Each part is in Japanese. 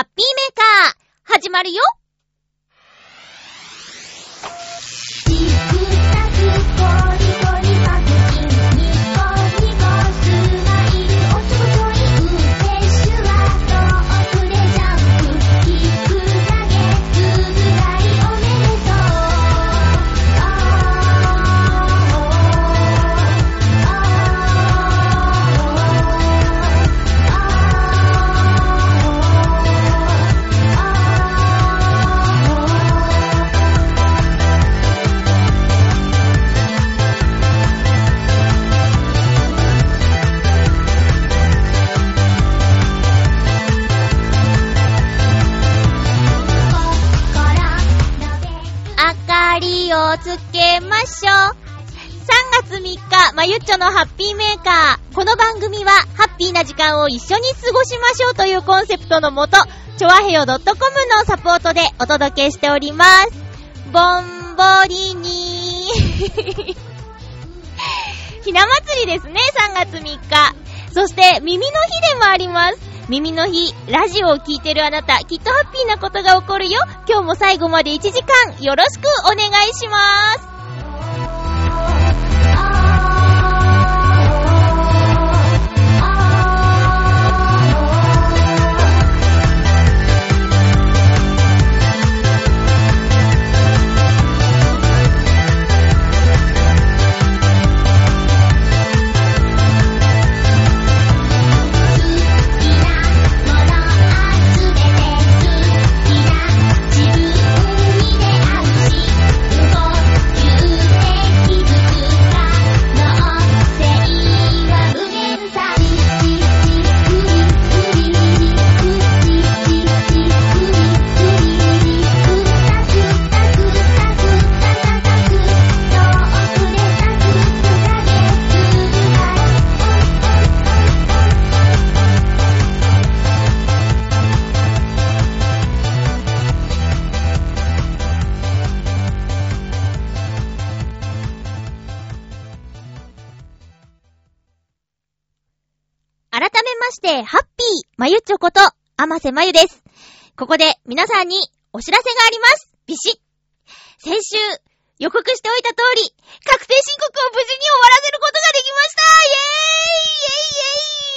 ハッピーメーカー、始まるよ。ましょう。3月3日、まゆっちょのハッピーメーカー。この番組は、ハッピーな時間を一緒に過ごしましょうというコンセプトのもと、ちょわへよ .com のサポートでお届けしております。ぼんぼりにー。ひな祭りですね、3月3日。そして、耳の日でもあります。耳の日、ラジオを聴いてるあなた、きっとハッピーなことが起こるよ。今日も最後まで1時間、よろしくお願いします。ちょこと、あませまゆです。ここで、皆さんに、お知らせがあります。ビシッ先週、予告しておいた通り、確定申告を無事に終わらせることができましたイェーイイェイイ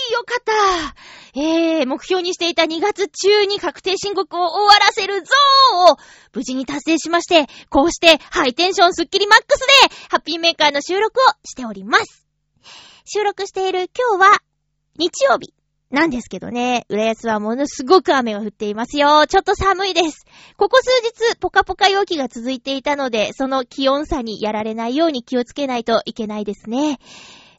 ェイよかったえー、目標にしていた2月中に確定申告を終わらせるぞーを無事に達成しまして、こうしてハイテンションスッキリマックスで、ハッピーメーカーの収録をしております。収録している今日は、日曜日。なんですけどね、浦安はものすごく雨が降っていますよ。ちょっと寒いです。ここ数日、ポカポカ陽気が続いていたので、その気温差にやられないように気をつけないといけないですね。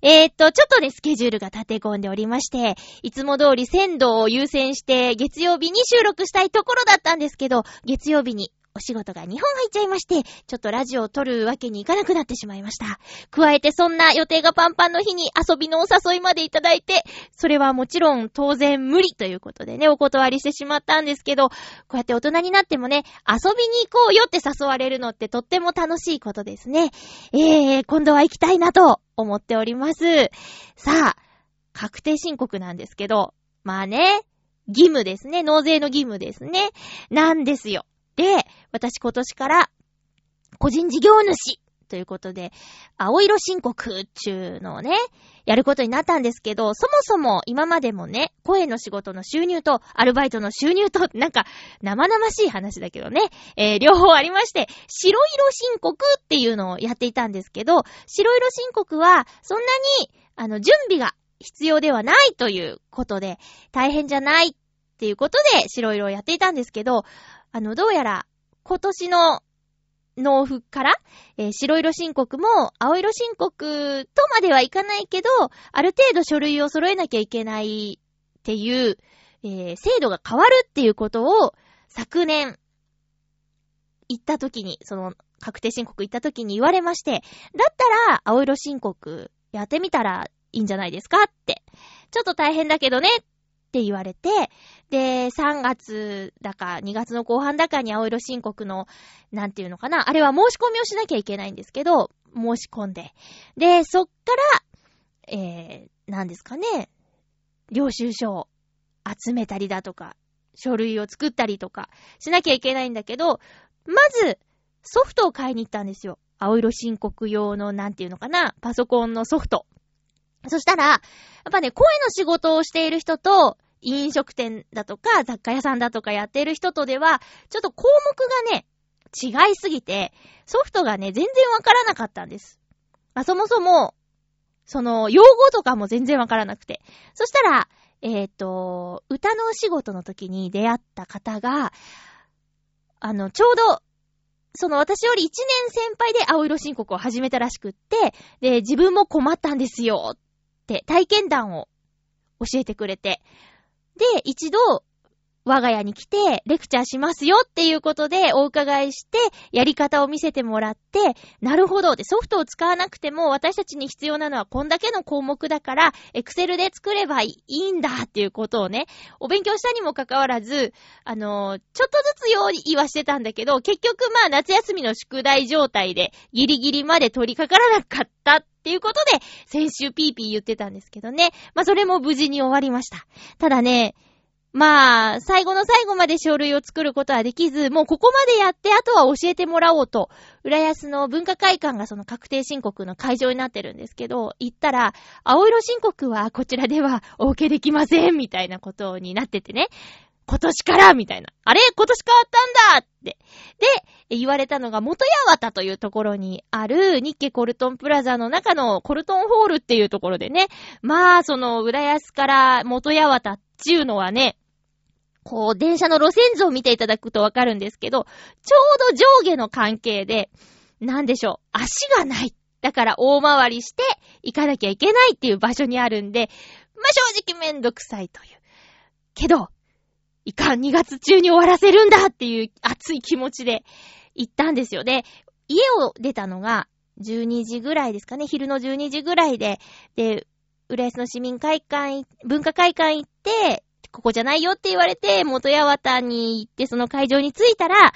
えー、っと、ちょっとね、スケジュールが立て込んでおりまして、いつも通り鮮度を優先して、月曜日に収録したいところだったんですけど、月曜日にお仕事が2本入っちゃいまして、ちょっとラジオを撮るわけにいかなくなってしまいました。加えてそんな予定がパンパンの日に遊びのお誘いまでいただいて、それはもちろん当然無理ということでね、お断りしてしまったんですけど、こうやって大人になってもね、遊びに行こうよって誘われるのってとっても楽しいことですね。えー、今度は行きたいなと思っております。さあ、確定申告なんですけど、まあね、義務ですね。納税の義務ですね。なんですよ。で、私今年から、個人事業主ということで、青色申告中のをね、やることになったんですけど、そもそも今までもね、声の仕事の収入と、アルバイトの収入と、なんか、生々しい話だけどね、えー両方ありまして、白色申告っていうのをやっていたんですけど、白色申告は、そんなに、あの、準備が必要ではないということで、大変じゃないっていうことで、白色をやっていたんですけど、あの、どうやら、今年の納付から、えー白色申告も青色申告とまではいかないけど、ある程度書類を揃えなきゃいけないっていう、えー制度が変わるっていうことを昨年行った時に、その確定申告行った時に言われまして、だったら青色申告やってみたらいいんじゃないですかって。ちょっと大変だけどねっって言われて、で、3月だか2月の後半だかに青色申告の、なんていうのかな、あれは申し込みをしなきゃいけないんですけど、申し込んで。で、そっから、えー、なんですかね、領収書を集めたりだとか、書類を作ったりとかしなきゃいけないんだけど、まず、ソフトを買いに行ったんですよ。青色申告用の、なんていうのかな、パソコンのソフト。そしたら、やっぱね、声の仕事をしている人と、飲食店だとか、雑貨屋さんだとかやってる人とでは、ちょっと項目がね、違いすぎて、ソフトがね、全然わからなかったんです。まあ、そもそも、その、用語とかも全然わからなくて。そしたら、えっ、ー、と、歌のお仕事の時に出会った方が、あの、ちょうど、その私より1年先輩で青色申告を始めたらしくって、で、自分も困ったんですよって体験談を教えてくれて、で、一度、我が家に来て、レクチャーしますよっていうことでお伺いして、やり方を見せてもらって、なるほど。で、ソフトを使わなくても、私たちに必要なのはこんだけの項目だから、エクセルで作ればいいんだっていうことをね、お勉強したにもかかわらず、あのー、ちょっとずつ用意はしてたんだけど、結局まあ夏休みの宿題状態で、ギリギリまで取り掛からなかったっていうことで、先週ピーピー言ってたんですけどね。まあそれも無事に終わりました。ただね、まあ、最後の最後まで書類を作ることはできず、もうここまでやって、あとは教えてもらおうと、浦安の文化会館がその確定申告の会場になってるんですけど、行ったら、青色申告はこちらではお受けできません、みたいなことになっててね。今年からみたいな。あれ？今年変わったんだって。で、言われたのが元八幡というところにある日系コルトンプラザの中のコルトンホールっていうところでね。まあ、その浦安から元八幡っていうのはね、こう、電車の路線図を見ていただくとわかるんですけど、ちょうど上下の関係で、なんでしょう、足がない。だから大回りして行かなきゃいけないっていう場所にあるんで、まあ、正直めんどくさいという。けど、いかん、2月中に終わらせるんだっていう熱い気持ちで行ったんですよ。で、家を出たのが12時ぐらいですかね、昼の12時ぐらいで、で、浦安の市民会館、文化会館行って、ここじゃないよって言われて、元八幡に行ってその会場に着いたら、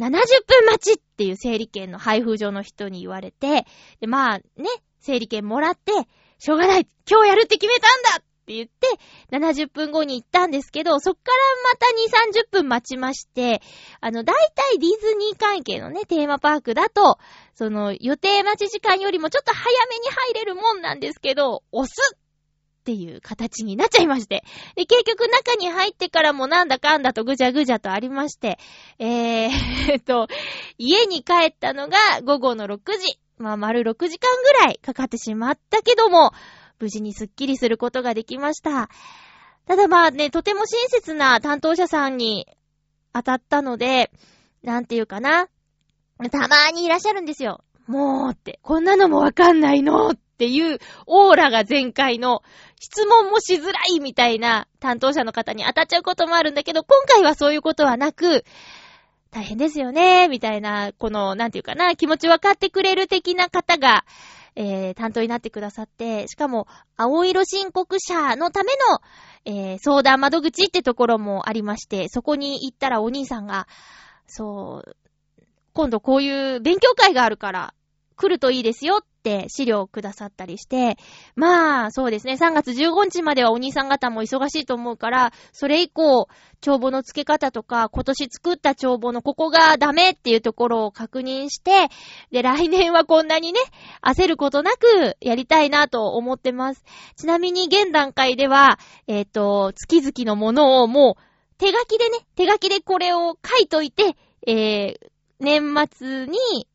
70分待ちっていう整理券の配布所の人に言われて、で、まあね、整理券もらって、しょうがない今日やるって決めたんだって言って、70分後に行ったんですけど、そっからまた2、30分待ちまして、あの、大体ディズニー関係のね、テーマパークだと、その、予定待ち時間よりもちょっと早めに入れるもんなんですけど、押すっていう形になっちゃいまして。で、結局中に入ってからもなんだかんだとぐじゃぐじゃとありまして、えー、えと、家に帰ったのが午後の6時。まあ、丸6時間ぐらいかかってしまったけども、無事にスッキリすることができました。ただまあね、とても親切な担当者さんに当たったので、なんていうかな。たまーにいらっしゃるんですよ。もうって、こんなのもわかんないのっっていうオーラが全開の質問もしづらいみたいな担当者の方に当たっちゃうこともあるんだけど、今回はそういうことはなく、大変ですよね、みたいな、この、なんていうかな、気持ち分かってくれる的な方が、えー、担当になってくださって、しかも、青色申告者のための、えー、相談窓口ってところもありまして、そこに行ったらお兄さんが、そう、今度こういう勉強会があるから、来るといいですよって資料をくださったりして、まあ、そうですね、3月15日まではお兄さん方も忙しいと思うから、それ以降、帳簿の付け方とか、今年作った帳簿のここがダメっていうところを確認して、で、来年はこんなにね、焦ることなくやりたいなと思ってます。ちなみに現段階では、えっ、ー、と、月々のものをもう、手書きでね、手書きでこれを書いといて、えー、年末に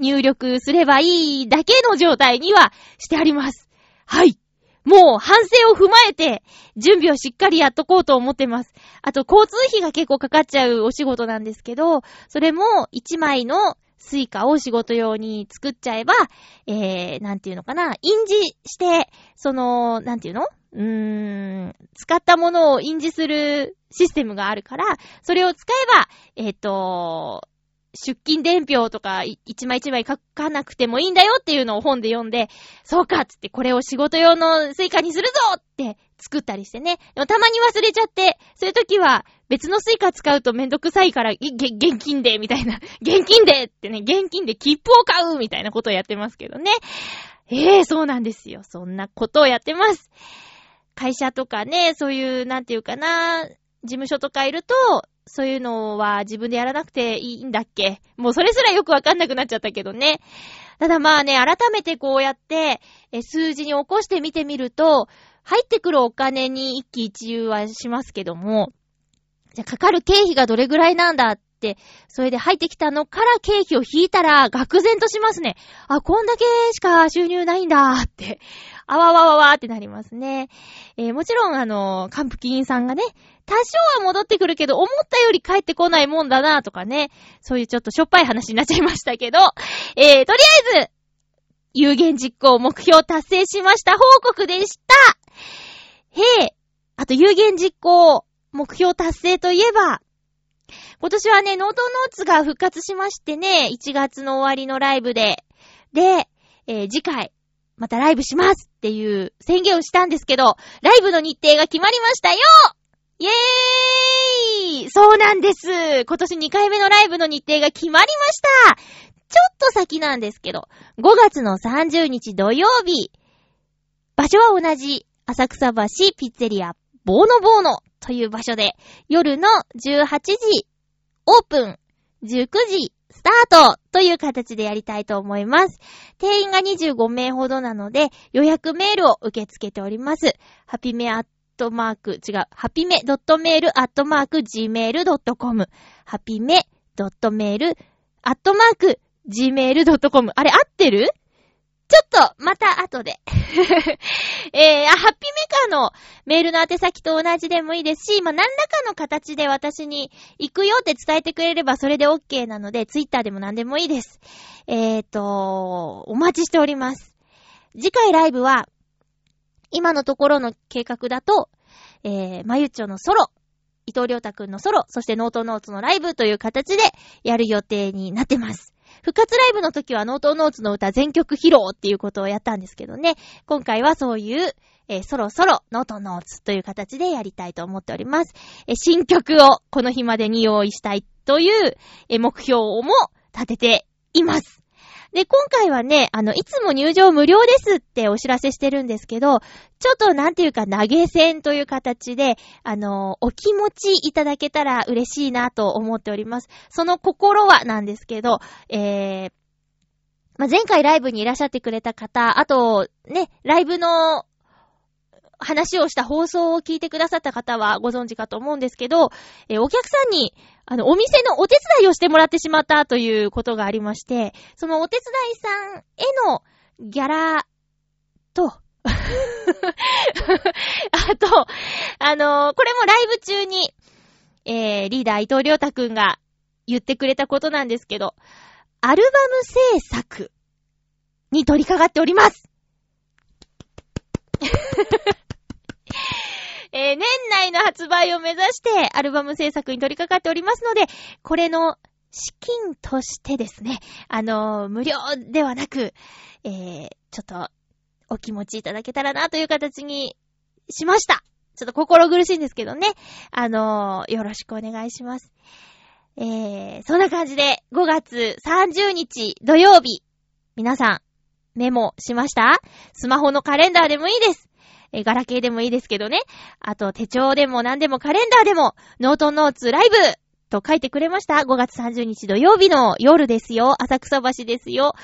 入力すればいいだけの状態にはしてあります。はい。もう反省を踏まえて、準備をしっかりやっとこうと思ってます。あと、交通費が結構かかっちゃうお仕事なんですけど、それも1枚の Suica を仕事用に作っちゃえば、えー、なんていうのかな、印字して、その、なんていうの？うーん、使ったものを印字するシステムがあるから、それを使えば、えっ、ー、と、出勤伝票とか一枚一枚書かなくてもいいんだよっていうのを本で読んで、そうかっつってこれを仕事用の Suica にするぞって作ったりしてね。でもたまに忘れちゃって、そういう時は別の Suica 使うとめんどくさいから、現金でみたいな。現金でってね、現金で切符を買うみたいなことをやってますけどね。ええー、そうなんですよ。そんなことをやってます。会社とかね、そういう、なんていうかな、事務所とかいると、そういうのは自分でやらなくていいんだっけ？もうそれすらよくわかんなくなっちゃったけどね。ただまあね、改めてこうやって、え数字に起こしてみてみると、入ってくるお金に一喜一憂はしますけども、じゃかかる経費がどれぐらいなんだって、それで入ってきたのから経費を引いたら、愕然としますね。あ、こんだけしか収入ないんだって、あわわわわってなりますね。えー、もちろん、あの、カンプキンさんがね、多少は戻ってくるけど、思ったより帰ってこないもんだなとかね、そういうちょっとしょっぱい話になっちゃいましたけど、えー、とりあえず、有言実行目標達成しました報告でした。へえ、あと有言実行目標達成といえば、今年はね、ノートノーツが復活しましてね、1月の終わりのライブで、で、えー、次回、またライブしますっていう宣言をしたんですけど、ライブの日程が決まりましたよイェーイそうなんです今年2回目のライブの日程が決まりましたちょっと先なんですけど、5月の30日土曜日、場所は同じ、浅草橋ピッツェリア、ボーノボーノという場所で、夜の18時、オープン、19時、スタートという形でやりたいと思います。定員が25名ほどなので、予約メールを受け付けております。ハピメアットマーク、違う、ハピメドットメールアットマーク gmail.com ハピメドットメールアットマーク gmail.com あれ合ってる？ちょっと、また後で。えー、あ、ハッピーメーカーのメールの宛先と同じでもいいですし、まあ、何らかの形で私に行くよって伝えてくれればそれで OK なので、ツイッターでも何でもいいです。えーと、お待ちしております。次回ライブは、今のところの計画だと、えー、まゆっちょのソロ、伊藤良太くんのソロ、そしてノートノーツのライブという形でやる予定になってます。復活ライブの時はノートノーツの歌全曲披露っていうことをやったんですけどね。今回はそういう、えー、そろそろノートノーツという形でやりたいと思っております。えー、新曲をこの日までに用意したいという、えー、目標をも立てています。で、今回はね、あの、いつも入場無料ですってお知らせしてるんですけど、ちょっとなんていうか投げ銭という形で、あの、お気持ちいただけたら嬉しいなと思っております。その心はなんですけど、えー、まあ、前回ライブにいらっしゃってくれた方、あと、ね、ライブの話をした放送を聞いてくださった方はご存知かと思うんですけど、えお客さんに、あの、お店のお手伝いをしてもらってしまったということがありまして、そのお手伝いさんへのギャラと、あと、あのー、これもライブ中に、えー、リーダー伊藤良太くんが言ってくれたことなんですけど、アルバム制作に取り掛かっておりますえー、の発売を目指してアルバム制作に取り掛かっておりますので、これの資金としてですね、あのー、無料ではなく、えー、ちょっとお気持ちいただけたらなという形にしました。ちょっと心苦しいんですけどね。あのー、よろしくお願いします。えー、そんな感じで5月30日土曜日、皆さんメモしました？スマホのカレンダーでもいいです。えガラケーでもいいですけどね。あと手帳でも何でもカレンダーでも、ノートノーツライブと書いてくれました。5月30日土曜日の夜ですよ。浅草橋ですよ。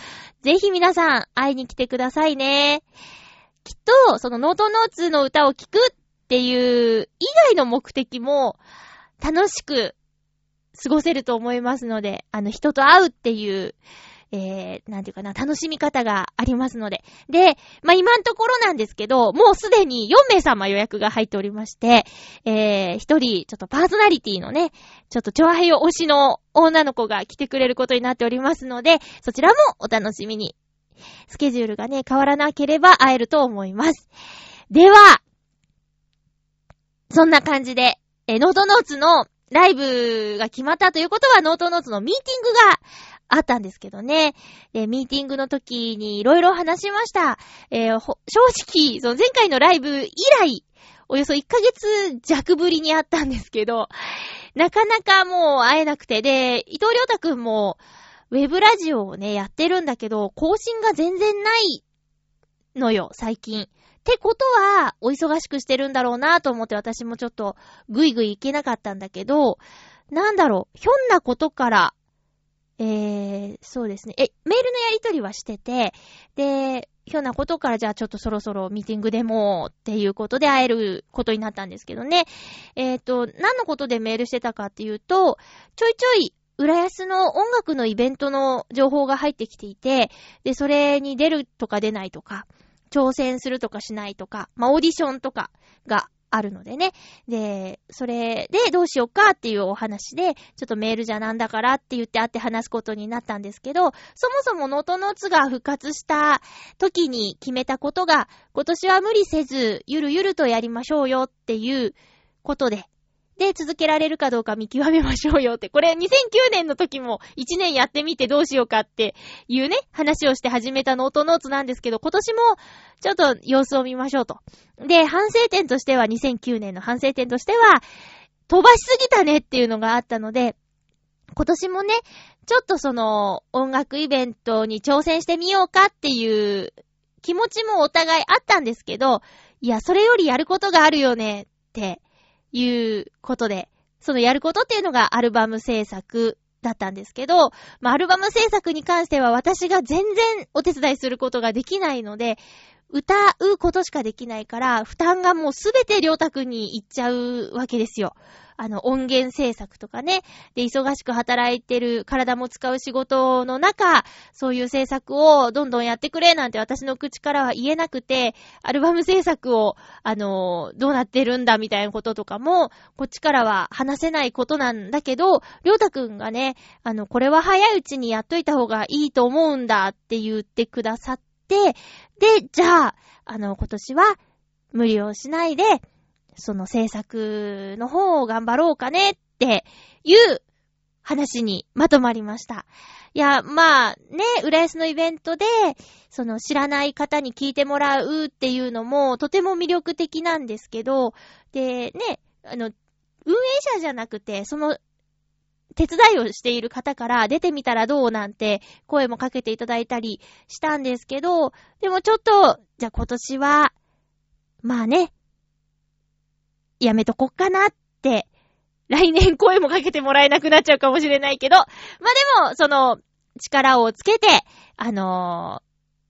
ぜひ皆さん会いに来てくださいね。きっと、そのノートノーツの歌を聴くっていう以外の目的も楽しく過ごせると思いますので、あの人と会うっていうえー、なんていうかな、楽しみ方がありますので。で、まあ、今んところなんですけど、もうすでに4名様予約が入っておりまして、えー、一人、ちょっとパーソナリティのね、ちょっとチョアヘヨ推しの女の子が来てくれることになっておりますので、そちらもお楽しみに。スケジュールがね、変わらなければ会えると思います。では、そんな感じで、えノートノーツのライブが決まったということは、ノートノーツのミーティングがあったんですけどね。で、ミーティングの時にいろいろ話しました。えー、正直、その前回のライブ以来、およそ1ヶ月弱ぶりに会ったんですけど、なかなかもう会えなくて、で、伊藤良太くんも、ウェブラジオをね、やってるんだけど、更新が全然ないのよ、最近。ってことは、お忙しくしてるんだろうなと思って私もちょっとぐいぐい行けなかったんだけど、なんだろう、ひょんなことから、えー、そうですね。え、メールのやりとりはしてて、で、ひょんなことからじゃあちょっとそろそろミーティングでもっていうことで会えることになったんですけどね。えっ、ー、と、何のことでメールしてたかっていうと、ちょいちょい浦安の音楽のイベントの情報が入ってきていて、で、それに出るとか出ないとか、挑戦するとかしないとか、まあ、オーディションとかがあるのでね。で、それでどうしようかっていうお話で、ちょっとメールじゃなんだからって言って会って話すことになったんですけど、そもそもノートノツが復活した時に決めたことが、今年は無理せず、ゆるゆるとやりましょうよっていうことで、で、続けられるかどうか見極めましょうよって。これ2009年の時も1年やってみてどうしようかっていうね、話をして始めたノートノーツなんですけど、今年もちょっと様子を見ましょうと。で、反省点としては、2009年の反省点としては、飛ばしすぎたねっていうのがあったので、今年もね、ちょっとその音楽イベントに挑戦してみようかっていう気持ちもお互いあったんですけど、いや、それよりやることがあるよねっていうことで、そのやることっていうのがアルバム制作だったんですけど、まあ、アルバム制作に関しては私が全然お手伝いすることができないので、歌うことしかできないから、負担がもうすべてりょうたくんに行っちゃうわけですよ。あの、音源制作とかね。で、忙しく働いてる、体も使う仕事の中、そういう制作をどんどんやってくれなんて私の口からは言えなくて、アルバム制作を、あの、どうなってるんだみたいなこととかも、こっちからは話せないことなんだけど、りょうたくんがね、あの、これは早いうちにやっといた方がいいと思うんだって言ってくださって、で、じゃあ、あの、今年は無理をしないで、その制作の方を頑張ろうかねっていう話にまとまりました。いや、まあ、ね、浦安のイベントで、その知らない方に聞いてもらうっていうのもとても魅力的なんですけど、で、ね、あの、運営者じゃなくて、その手伝いをしている方から出てみたらどうなんて声もかけていただいたりしたんですけど、でもちょっと、じゃあ今年は、まあね、やめとこっかなって、来年声もかけてもらえなくなっちゃうかもしれないけど、まあでも、その、力をつけて、あの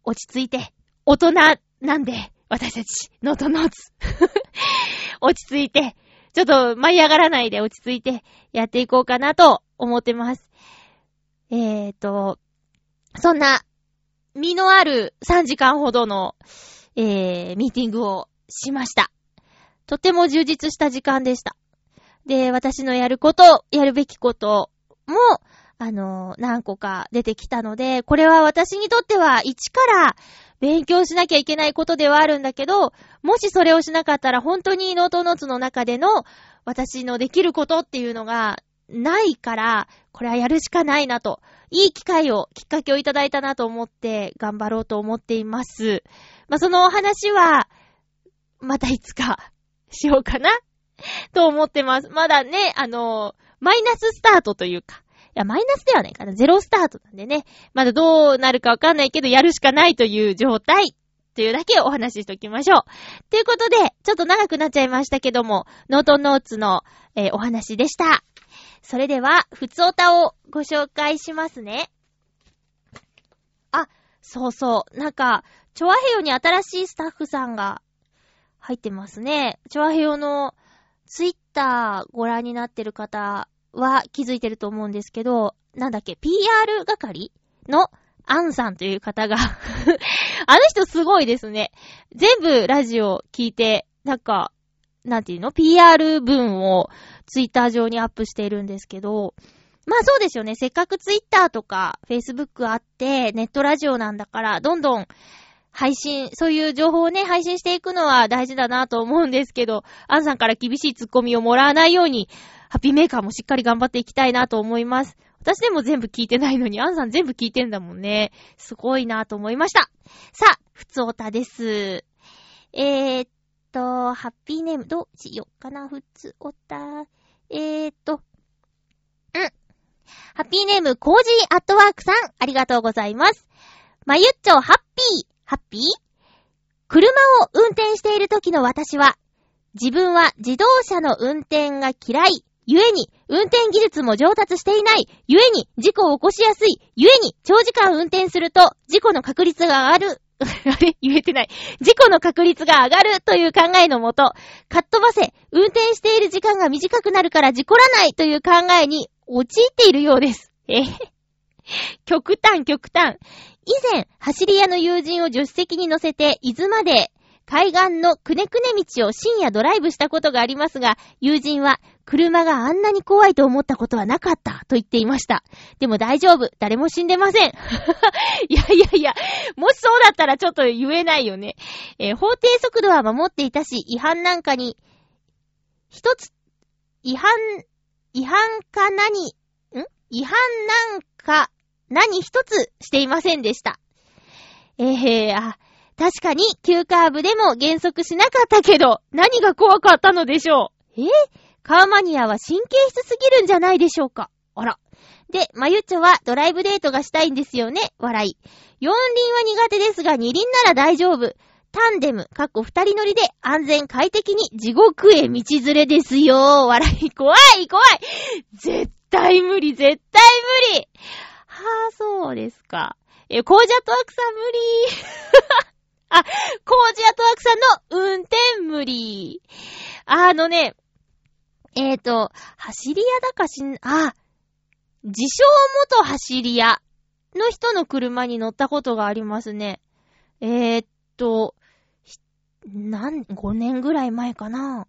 ー、落ち着いて、大人なんで、私たち、ノートノーツ。落ち着いて、ちょっと舞い上がらないで落ち着いてやっていこうかなと思ってます。えーと、そんな、身のある3時間ほどの、えー、ミーティングをしました。とても充実した時間でした。で、私のやること、やるべきことも、あの、何個か出てきたので、これは私にとっては一から勉強しなきゃいけないことではあるんだけど、もしそれをしなかったら本当にノートノーツの中での私のできることっていうのがないから、これはやるしかないなと、いい機会を、きっかけをいただいたなと思って頑張ろうと思っています。まあ、そのお話は、またいつか しようかなと思ってます。まだね、あの、マイナススタートというか、いや、マイナスではないかな。ゼロスタートなんでね。まだどうなるかわかんないけど、やるしかないという状態。というだけお話ししておきましょう。ということで、ちょっと長くなっちゃいましたけども、ノートノーツの、えー、お話でした。それでは、ふつおたをご紹介しますね。あ、そうそう。なんか、チョアヘヨに新しいスタッフさんが入ってますね。チョアヘヨのツイッターご覧になってる方は気づいてると思うんですけど、なんだっけ、PR 係のアンさんという方が あの人すごいですね。全部ラジオ聞いて、なんか、なんていうの ?PR 文をツイッター上にアップしているんですけど、まあそうですよね。せっかくツイッターとかフェイスブックあって、ネットラジオなんだから、どんどん配信、そういう情報をね、配信していくのは大事だなと思うんですけど、アンさんから厳しいツッコミをもらわないように、ハッピーメーカーもしっかり頑張っていきたいなと思います。私でも全部聞いてないのに、アンさん全部聞いてんだもんね。すごいなと思いました。さあ、ふつおたです。えー、っと、ハッピーネーム、どうしよっかな、ふつおた。えー、っと、うん。ハッピーネーム、コージーアットワークさん、ありがとうございます。まゆっちょ、ハッピー、ハッピー車を運転している時の私は、自分は自動車の運転が嫌い、ゆえに、運転技術も上達していない、ゆえに、事故を起こしやすい、ゆえに、長時間運転すると、事故の確率が上がる。あれ？言えてない。事故の確率が上がるという考えのもと、かっ飛ばせ、運転している時間が短くなるから事故らないという考えに陥っているようです。え極端極端。以前、走り屋の友人を助手席に乗せて、伊豆まで海岸のくねくね道を深夜ドライブしたことがありますが、友人は車があんなに怖いと思ったことはなかったと言っていました。でも大丈夫。誰も死んでません。いやいやいや、もしそうだったらちょっと言えないよね。えー、法定速度は守っていたし、違反なんかに、一つ、違反、違反か何、ん？違反なんか何一つしていませんでした。えー、あ、確かに、急カーブでも減速しなかったけど、何が怖かったのでしょうえカーマニアは神経質すぎるんじゃないでしょうかあら。で、まゆっちょはドライブデートがしたいんですよね笑い。四輪は苦手ですが二輪なら大丈夫。タンデム、かっこ二人乗りで安全快適に地獄へ道連れですよ。笑い。怖い、怖い。絶対無理、絶対無理。はぁ、そうですか。え、コージャトワークさん無理。あ、コージアトワークさんの運転無理。あのね、えっ、ー、と、走り屋だかしん、あ、自称元走り屋の人の車に乗ったことがありますね。えー、っと、なん、5年ぐらい前かな。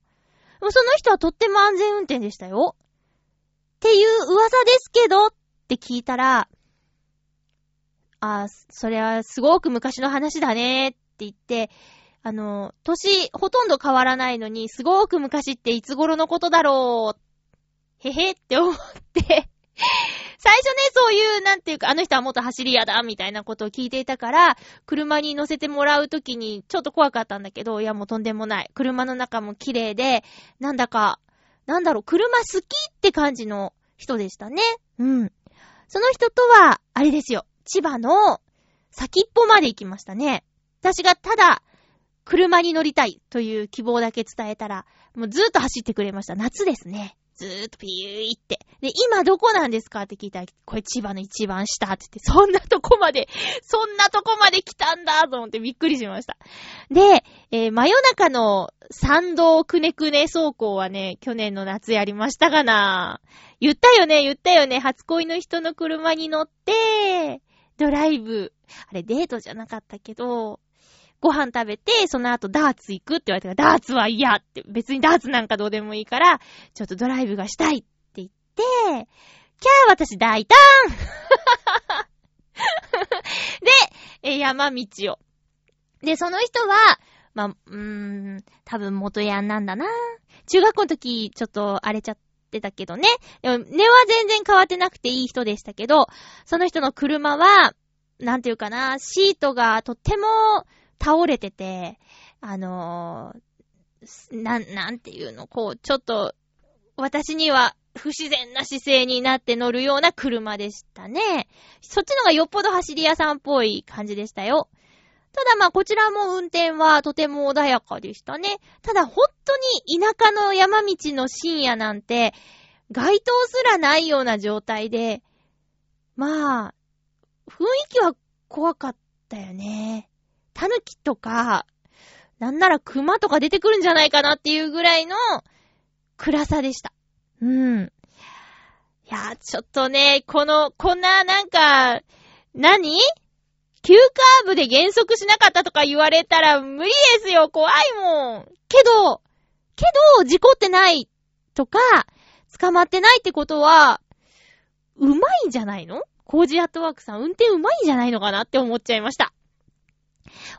その人はとっても安全運転でしたよ。っていう噂ですけどって聞いたら、あ、それはすごく昔の話だねって言って、あの、年ほとんど変わらないのに、すごく昔っていつ頃のことだろう、へへって思って 最初ね、そういう、なんていうか、あの人は元走り屋だ、みたいなことを聞いていたから、車に乗せてもらうときに、ちょっと怖かったんだけど、いやもうとんでもない。車の中も綺麗で、なんだか、なんだろう、車好きって感じの人でしたね。うん。その人とは、あれですよ、千葉の先っぽまで行きましたね。私がただ、車に乗りたいという希望だけ伝えたら、もうずーっと走ってくれました。夏ですね。ずーっとピューイって。で、今どこなんですかって聞いたら、これ千葉の一番下って言って、そんなとこまで、そんなとこまで来たんだと思ってびっくりしました。で、えー、真夜中の参道くねくね走行はね、去年の夏やりましたがな言ったよね、言ったよね。初恋の人の車に乗って、ドライブ。あれデートじゃなかったけど、ご飯食べて、その後ダーツ行くって言われたから、ダーツは嫌って、別にダーツなんかどうでもいいから、ちょっとドライブがしたいって言って、キャー私大胆 で、山道を。で、その人は、まあ、うーん、多分元ヤンなんだな。中学校の時、ちょっと荒れちゃってたけどね。でも、根は全然変わってなくていい人でしたけど、その人の車は、なんていうかな、シートがとっても倒れてて、あのー、なん、なんていうの、こう、ちょっと、私には不自然な姿勢になって乗るような車でしたね。そっちのがよっぽど走り屋さんっぽい感じでしたよ。ただまあこちらも運転はとても穏やかでしたね。ただ本当に田舎の山道の深夜なんて街灯すらないような状態で、まあ、雰囲気は怖かったよね。タヌキとか、なんなら熊とか出てくるんじゃないかなっていうぐらいの暗さでした。うん。いやちょっとね、この、こんななんか、何？急カーブで減速しなかったとか言われたら無理ですよ怖いもんけど、けど、事故ってないとか、捕まってないってことは、うまいんじゃないの？コージアットワークさん、運転うまいんじゃないのかなって思っちゃいました。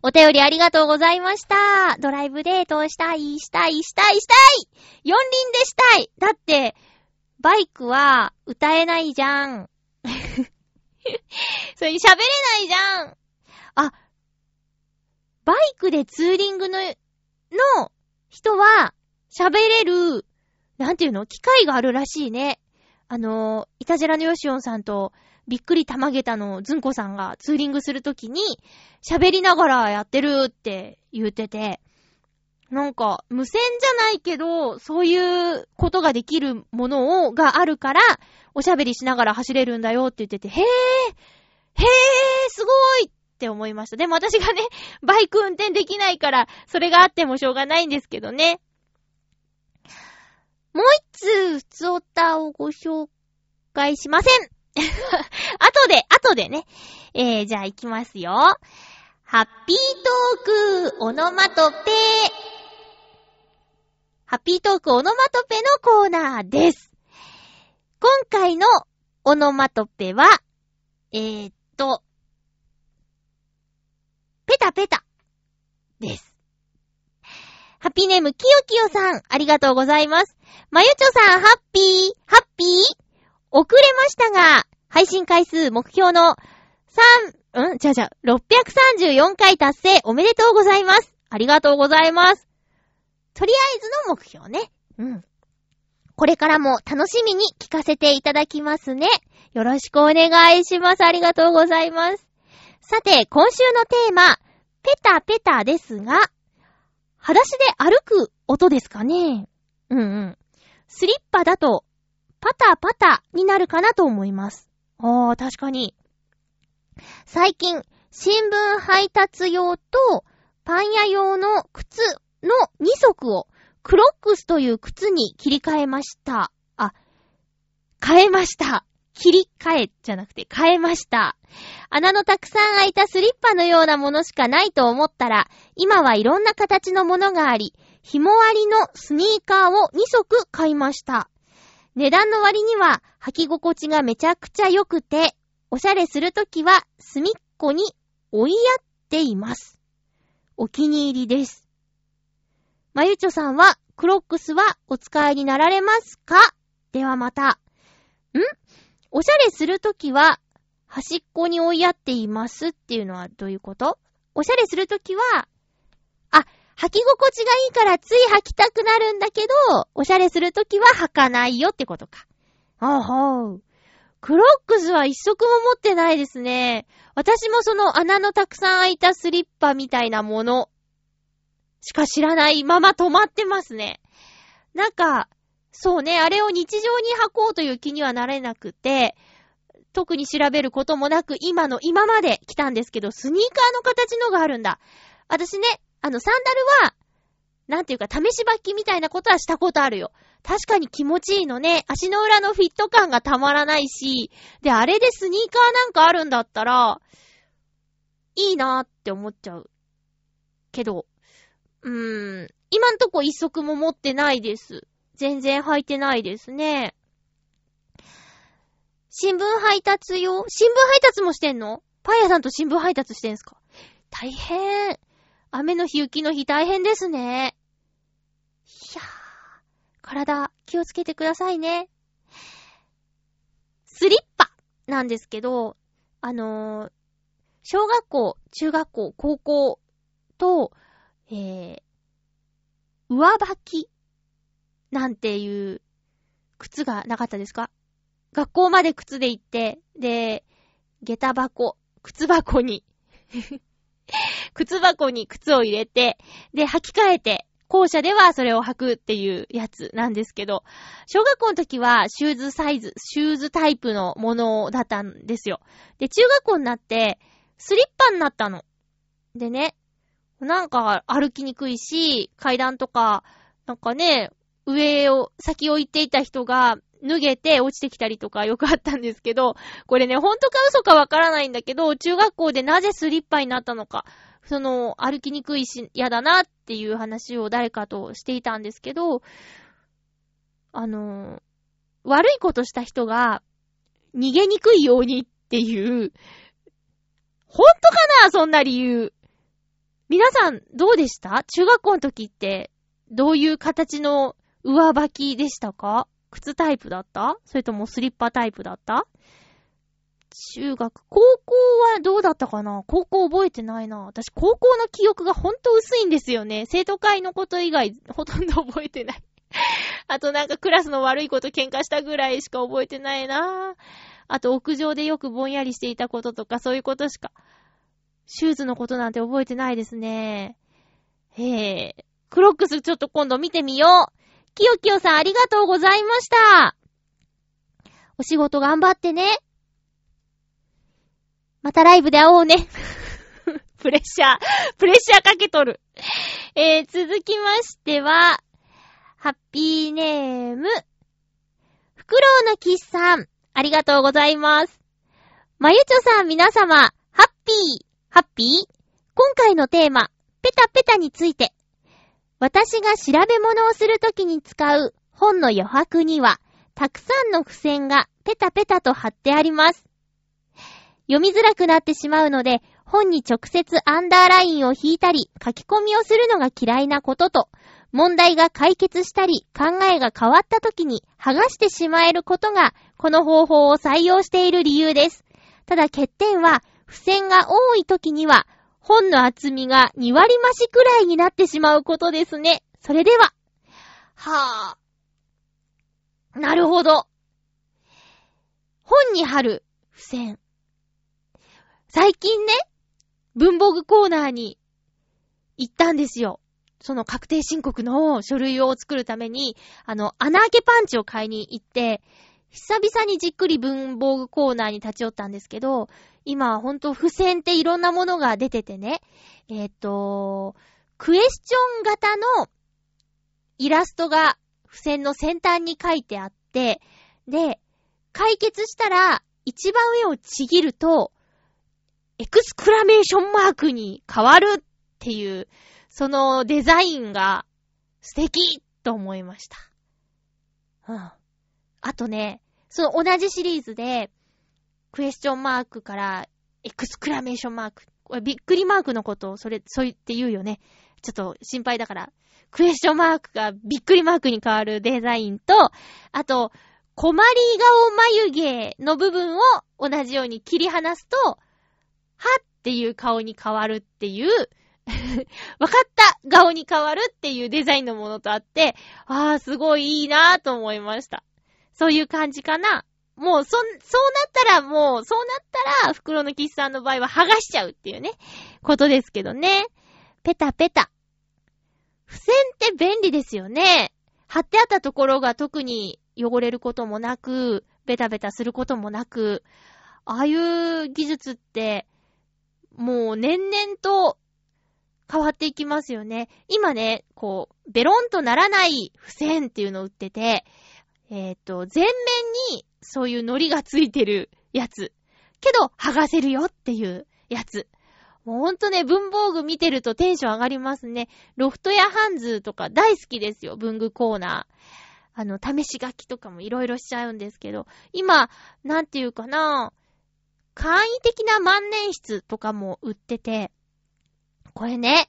お便りありがとうございました。ドライブデートをしたい、したい、したい、したい四輪でしたいだって、バイクは歌えないじゃん。それに喋れないじゃん。あ、バイクでツーリングの、の人は喋れる、なんていうの？機会があるらしいね。あの、イタジェラのヨシオンさんとびっくりたまげたのずんこさんがツーリングするときに喋りながらやってるって言ってて、なんか、無線じゃないけど、そういうことができるものを、があるから、おしゃべりしながら走れるんだよって言ってて、へーへーすごいって思いました。でも私がね、バイク運転できないから、それがあってもしょうがないんですけどね。もう一通、ふつおたをご紹介しません 後で、後でね。えー、じゃあ行きますよ。ハッピートーク、オノマトペハッピートークオノマトペのコーナーです。今回のオノマトペは、えー、っと、ペタペタです。ハッピーネーム、キヨキヨさん、ありがとうございます。まゆちょさん、ハッピー、ハッピー？遅れましたが、配信回数目標の3、ん？じゃじゃ、634回達成おめでとうございます。ありがとうございます。とりあえずの目標ね。うん。これからも楽しみに聞かせていただきますね。よろしくお願いします。ありがとうございます。さて、今週のテーマ、ペタペタですが、裸足で歩く音ですかねうんうん。スリッパだと、パタパタになるかなと思います。ああ、確かに。最近、新聞配達用とパン屋用の靴の2足をクロックスという靴に切り替えました。あ、変えました。切り替えじゃなくて変えました。穴のたくさん開いたスリッパのようなものしかないと思ったら、今はいろんな形のものがあり、紐割りのスニーカーを2足買いました。値段の割には履き心地がめちゃくちゃ良くて、おしゃれするときは隅っこに追いやっています。お気に入りです。まゆちょさんは、クロックスはお使いになられますか？ではまた。ん？おしゃれするときは、端っこに追いやっていますっていうのはどういうこと？おしゃれするときは、履き心地がいいからつい履きたくなるんだけど、おしゃれするときは履かないよってことか。あほう。クロックスは一足も持ってないですね。私もその穴のたくさん開いたスリッパみたいなものしか知らないまま止まってますね。なんか、そうね、あれを日常に履こうという気にはなれなくて、特に調べることもなく今の今まで来たんですけど、スニーカーの形のがあるんだ。私ね、あの、サンダルは、なんていうか、試し履きみたいなことはしたことあるよ。確かに気持ちいいのね。足の裏のフィット感がたまらないし、で、あれでスニーカーなんかあるんだったら、いいなーって思っちゃう。けど、うーん、今んとこ一足も持ってないです。全然履いてないですね。新聞配達用？新聞配達もしてんの？パン屋さんと新聞配達してんすか？大変。雨の日、雪の日大変ですね。いやー、体気をつけてくださいね。スリッパなんですけど、あのー、小学校、中学校、高校と、えー、上履きなんていう靴がなかったですか？学校まで靴で行って、で、下駄箱、靴箱に 靴箱に靴を入れて、で、履き替えて、校舎ではそれを履くっていうやつなんですけど、小学校の時はシューズサイズ、シューズタイプのものだったんですよ。で、中学校になって、スリッパになったの。でね、なんか歩きにくいし、階段とか、なんかね、上を、先を行っていた人が脱げて落ちてきたりとかよくあったんですけど、これね、ほんとか嘘かわからないんだけど、中学校でなぜスリッパになったのか、その、歩きにくいし、嫌だなっていう話を誰かとしていたんですけど、あの、悪いことした人が逃げにくいようにっていう、ほんとかなそんな理由。皆さん、どうでした？中学校の時って、どういう形の上履きでしたか？靴タイプだった？それともスリッパタイプだった？中学、高校はどうだったかな？高校覚えてないな。私、高校の記憶がほんと薄いんですよね。生徒会のこと以外、ほとんど覚えてない。あとなんかクラスの悪いこと喧嘩したぐらいしか覚えてないな。あと屋上でよくぼんやりしていたこととか、そういうことしか、シューズのことなんて覚えてないですね。へえ。クロックスちょっと今度見てみよう。きよきよさんありがとうございました。お仕事頑張ってね。またライブで会おうね。プレッシャー、プレッシャーかけとる。えー、続きましては、ハッピーネーム、フクロウのキスさん、ありがとうございます。まゆちょさん皆様、ハッピー、ハッピー？今回のテーマ、ペタペタについて。私が調べ物をするときに使う本の余白には、たくさんの付箋がペタペタと貼ってあります。読みづらくなってしまうので、本に直接アンダーラインを引いたり、書き込みをするのが嫌いなことと、問題が解決したり、考えが変わった時に剥がしてしまえることが、この方法を採用している理由です。ただ欠点は、付箋が多い時には、本の厚みが2割増しくらいになってしまうことですね。それでは。はぁ。なるほど。本に貼る付箋。最近ね、文房具コーナーに行ったんですよ。その確定申告の書類を作るために、あの、穴開けパンチを買いに行って、久々にじっくり文房具コーナーに立ち寄ったんですけど、今ほんと付箋っていろんなものが出ててね、えっ、ー、と、クエスチョン型のイラストが付箋の先端に書いてあって、で、解決したら一番上をちぎると、エクスクラメーションマークに変わるっていう、そのデザインが素敵と思いました。うん。あとね、その同じシリーズで、クエスチョンマークからエクスクラメーションマーク。これびっくりマークのことをそれ、そう言って言うよね。ちょっと心配だから。クエスチョンマークがびっくりマークに変わるデザインと、あと、困り顔眉毛の部分を同じように切り離すと、はっていう顔に変わるっていう わかった顔に変わるっていうデザインのものとあって、ああ、すごいいいなぁと思いました。そういう感じかな。もう、そ、そうなったら、もう、そうなったら、袋のキスさんの場合は剥がしちゃうっていうね、ことですけどね。ペタペタ。付箋って便利ですよね。貼ってあったところが特に汚れることもなく、ベタベタすることもなく、ああいう技術って、もう年々と変わっていきますよね。今ね、こう、ベロンとならない付箋っていうのを売ってて、えっ、ー、と、全面にそういう糊がついてるやつ。けど、剥がせるよっていうやつ。もうほんとね、文房具見てるとテンション上がりますね。ロフトやハンズとか大好きですよ、文具コーナー。あの、試し書きとかもいろいろしちゃうんですけど、今、なんていうかな、簡易的な万年筆とかも売ってて、これね、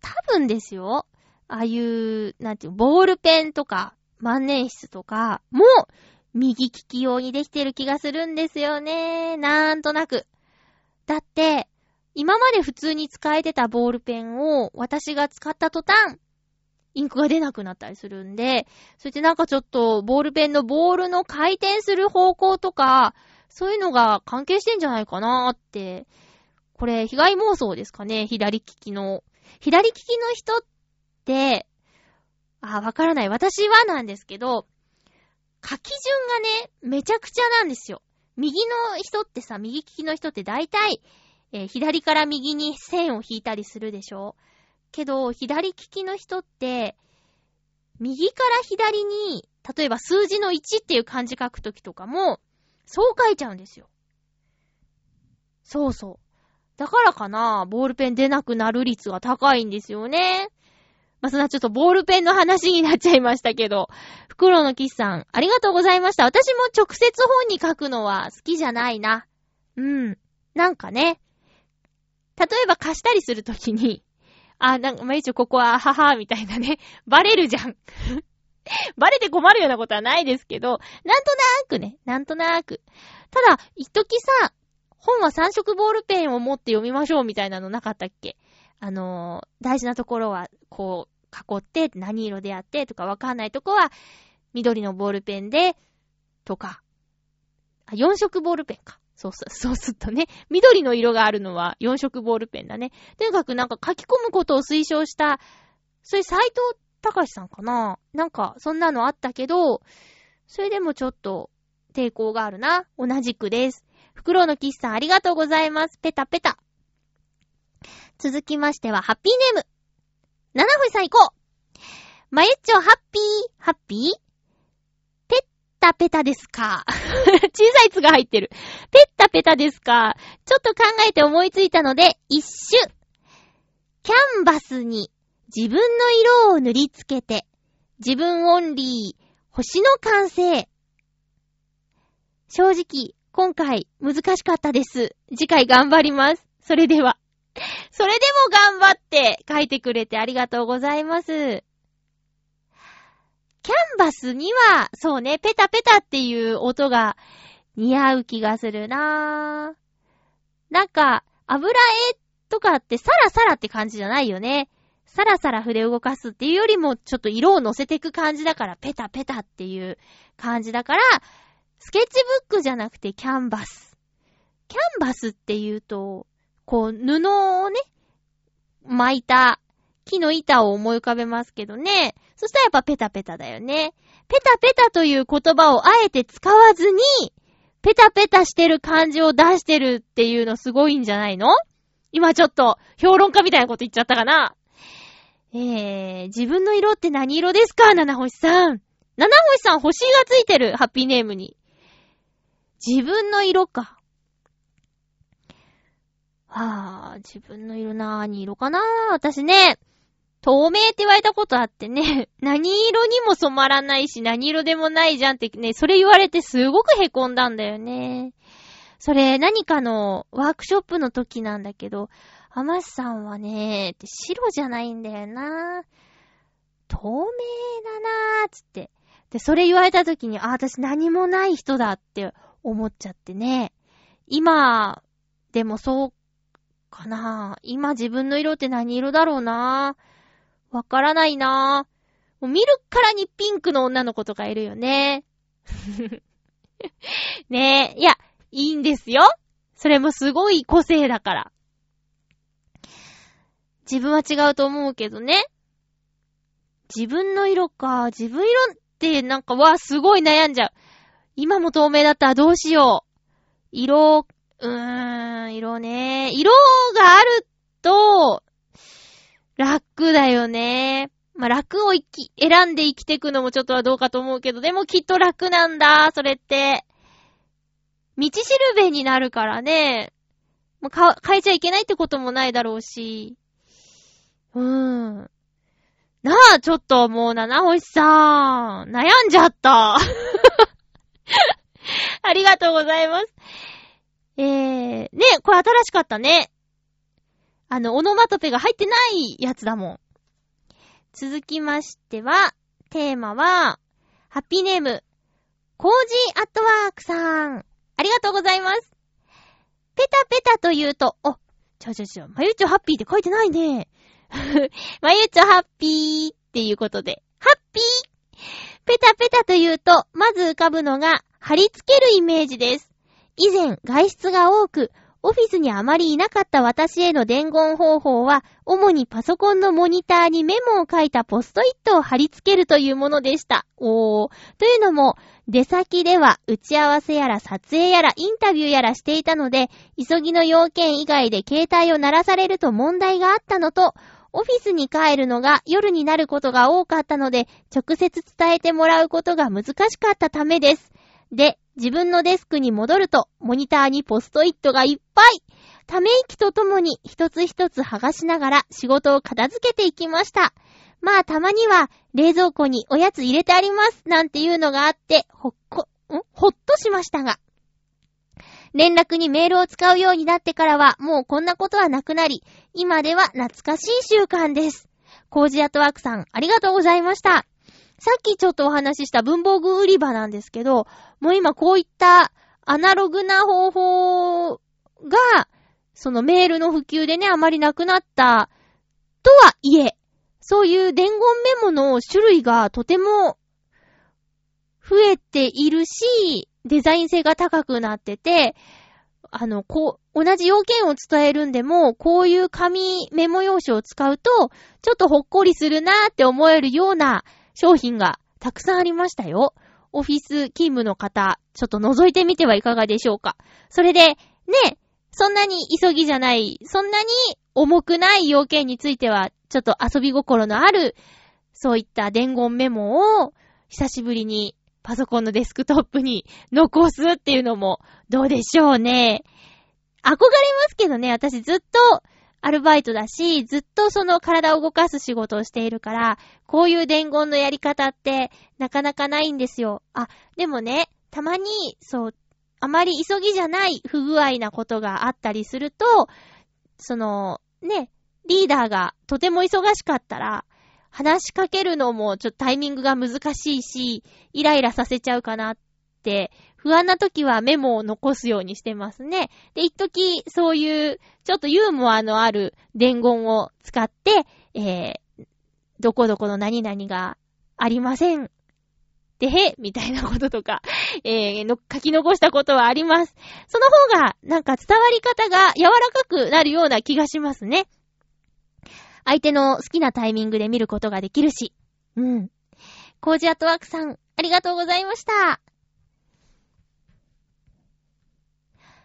多分ですよ、ああいう、なんていう、ボールペンとか、万年筆とかもう、右利き用にできてる気がするんですよね。なんとなく。だって、今まで普通に使えてたボールペンを私が使った途端、インクが出なくなったりするんで、そしてなんかちょっとボールペンのボールの回転する方向とか、そういうのが関係してんじゃないかなーって。これ、被害妄想ですかね左利きの。左利きの人って、あ、わからない。私はなんですけど、書き順がね、めちゃくちゃなんですよ。右の人ってさ、右利きの人って大体、えー、左から右に線を引いたりするでしょ？けど、左利きの人って、右から左に、例えば数字の1っていう漢字書くときとかも、そう書いちゃうんですよ。そうそう。だからかな、ボールペン出なくなる率が高いんですよね。まあ、そんなちょっとボールペンの話になっちゃいましたけど、袋のキスさん、ありがとうございました。私も直接本に書くのは好きじゃないな。うん。なんかね、例えば貸したりするときに、あ、なんか、まあ、一応ここは、ははみたいなね、バレるじゃん。バレて困るようなことはないですけど、なんとなーくね、なんとなーく。ただ、一時さ、本は3色ボールペンを持って読みましょうみたいなのなかったっけ？あのー、大事なところは、こう、囲って、何色でやってとかわかんないとこは、緑のボールペンで、とか、あ4色ボールペンか。そうそう、そうするとね、緑の色があるのは4色ボールペンだね。とにかくなんか書き込むことを推奨した、そういう斎藤隆さんかな？なんか、そんなのあったけど、それでもちょっと抵抗があるな。同じくです。フクロウのキスさんありがとうございます。ペタペタ。続きましては、ハッピーネーム。七星さん行こうまゆっちょ、ハッピー、ハッピー？ペッタペタですか？小さいつが入ってる。ペッタペタですか？ちょっと考えて思いついたので、一周。キャンバスに自分の色を塗りつけて、自分オンリー、星の完成。正直、今回難しかったです。次回頑張ります。それでは。それでも頑張って書いてくれてありがとうございます。キャンバスには、そうね、ペタペタっていう音が似合う気がするなぁ。なんか、油絵とかってサラサラって感じじゃないよね。サラサラ筆動かすっていうよりも、ちょっと色を乗せていく感じだから、ペタペタっていう感じだから、スケッチブックじゃなくてキャンバス。キャンバスって言うと、こう、布をね、巻いた木の板を思い浮かべますけどね。そしたらやっぱペタペタだよね。ペタペタという言葉をあえて使わずに、ペタペタしてる感じを出してるっていうのすごいんじゃないの？今ちょっと評論家みたいなこと言っちゃったかな？えー、自分の色って何色ですか？七星さん。七星さん星がついてる、ハッピーネームに。自分の色か。はぁ、自分の色なーに色かな私ね、透明って言われたことあってね、何色にも染まらないし何色でもないじゃんってね、それ言われてすごく凹んだんだよね。それ何かのワークショップの時なんだけど、アマスさんはね、白じゃないんだよな。透明だなーつって。で、それ言われた時に、あ、私何もない人だって思っちゃってね。今、でもそうかな今自分の色って何色だろうなわからないなもう見るからにピンクの女の子とかいるよね。ねえ。いや、いいんですよ。それもすごい個性だから。自分は違うと思うけどね。自分の色か。自分色ってなんか、わ、すごい悩んじゃう。今も透明だったらどうしよう。色、うーん、色ね。色があると、楽だよね。まあ、楽を生き、選んで生きていくのもちょっとはどうかと思うけど、でもきっと楽なんだ、それって。道しるべになるからね。もうか、変えちゃいけないってこともないだろうし。うーん。なあ、ちょっともう、七星さん。悩んじゃった。ありがとうございます。えー、ね、これ新しかったね。あの、オノマトペが入ってないやつだもん。続きましては、テーマは、ハッピーネーム、コージーアットワークさん。ありがとうございます。ペタペタと言うと、お、ちょちょちょ、まゆちょハッピーって書いてないね。まゆちょハッピーっていうことで、ハッピーペタペタと言うと、まず浮かぶのが、貼り付けるイメージです。以前、外出が多く、オフィスにあまりいなかった私への伝言方法は、主にパソコンのモニターにメモを書いたポストイットを貼り付けるというものでした。おー。というのも、出先では打ち合わせやら撮影やらインタビューやらしていたので、急ぎの要件以外で携帯を鳴らされると問題があったのと、オフィスに帰るのが夜になることが多かったので、直接伝えてもらうことが難しかったためです。で、自分のデスクに戻ると、モニターにポストイットがいっぱいため息とともに一つ一つ剥がしながら仕事を片付けていきました。まあたまには冷蔵庫におやつ入れてありますなんていうのがあって、ほっこ、ん？ほっとしましたが。連絡にメールを使うようになってからはもうこんなことはなくなり、今では懐かしい習慣です。コージアトワークさん、ありがとうございました。さっきちょっとお話しした文房具売り場なんですけど、もう今こういったアナログな方法が、そのメールの普及でね、あまりなくなったとはいえ、そういう伝言メモの種類がとても増えているし、デザイン性が高くなってて、あの、こう、同じ要件を伝えるんでも、こういう紙メモ用紙を使うと、ちょっとほっこりするなーって思えるような商品がたくさんありましたよ。オフィス勤務の方、ちょっと覗いてみてはいかがでしょうか。それで、ね、そんなに急ぎじゃない、そんなに重くない要件については、ちょっと遊び心のある、そういった伝言メモを、久しぶりにパソコンのデスクトップに残すっていうのもどうでしょうね。憧れますけどね、私ずっとアルバイトだし、ずっとその体を動かす仕事をしているから、こういう伝言のやり方ってなかなかないんですよ。あ、でもね、たまに、そう、あまり急ぎじゃない不具合なことがあったりすると、その、ね、リーダーがとても忙しかったら、話しかけるのもちょっとタイミングが難しいし、イライラさせちゃうかなって、不安な時はメモを残すようにしてますね。で、一時そういうちょっとユーモアのある伝言を使って、えー、どこどこの何々がありません。でへ、みたいなこととか、えー、の、書き残したことはあります。その方が、なんか伝わり方が柔らかくなるような気がしますね。相手の好きなタイミングで見ることができるし。うん。コージアットワークさん、ありがとうございました。